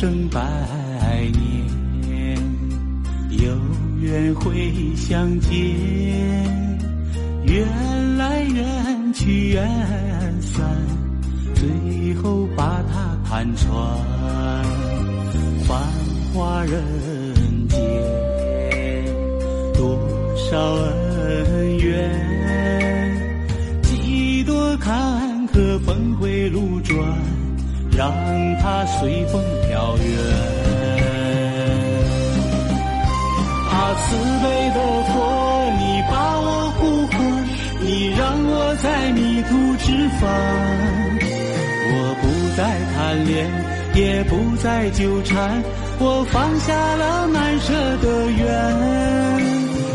生百年，有缘会相见。缘来缘去缘散，最后把它看穿。繁华人它随风飘远。啊，慈悲的佛，你把我呼唤，你让我在迷途知返。我不再贪恋，也不再纠缠，我放下了难舍的缘。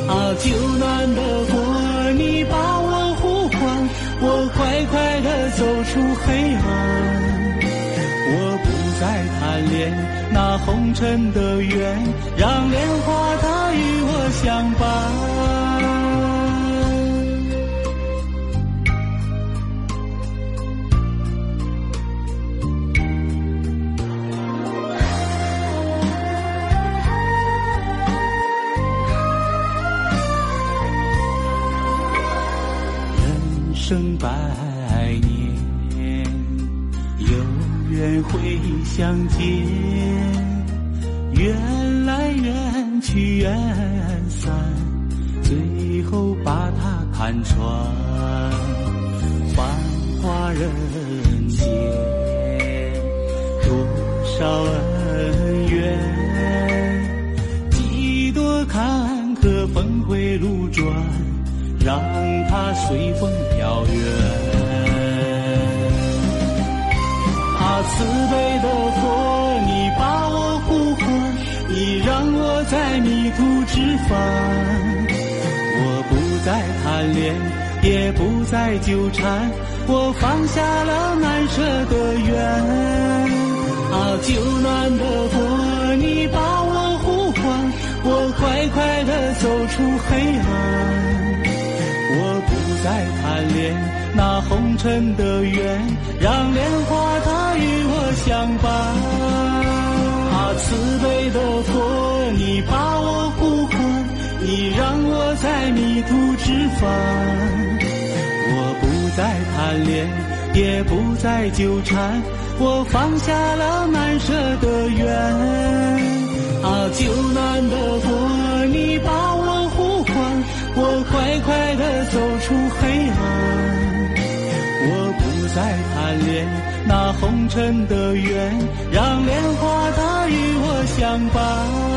啊，救难的佛，你把我呼唤，我快快的走出黑暗。再贪恋那红尘的缘，让莲花它与我相伴。人生百年，缘会。相见，缘来缘去缘散，最后把它看穿。繁华人间，多少恩怨，几多坎坷，峰回路转，让它随风飘远。慈悲的佛，你把我呼唤，你让我在迷途知返。我不再贪恋，也不再纠缠，我放下了难舍的缘。啊，救难的佛，你把我呼唤，我快快的走出黑暗。我不再贪恋那红尘的缘，让莲花相伴。啊，慈悲的佛，你把我呼唤，你让我在迷途知返。我不再贪恋，也不再纠缠，我放下了难舍的缘。啊，救难的佛，你把我呼唤，我快快的走出黑暗。不再贪恋那红尘的缘，让莲花它与我相伴。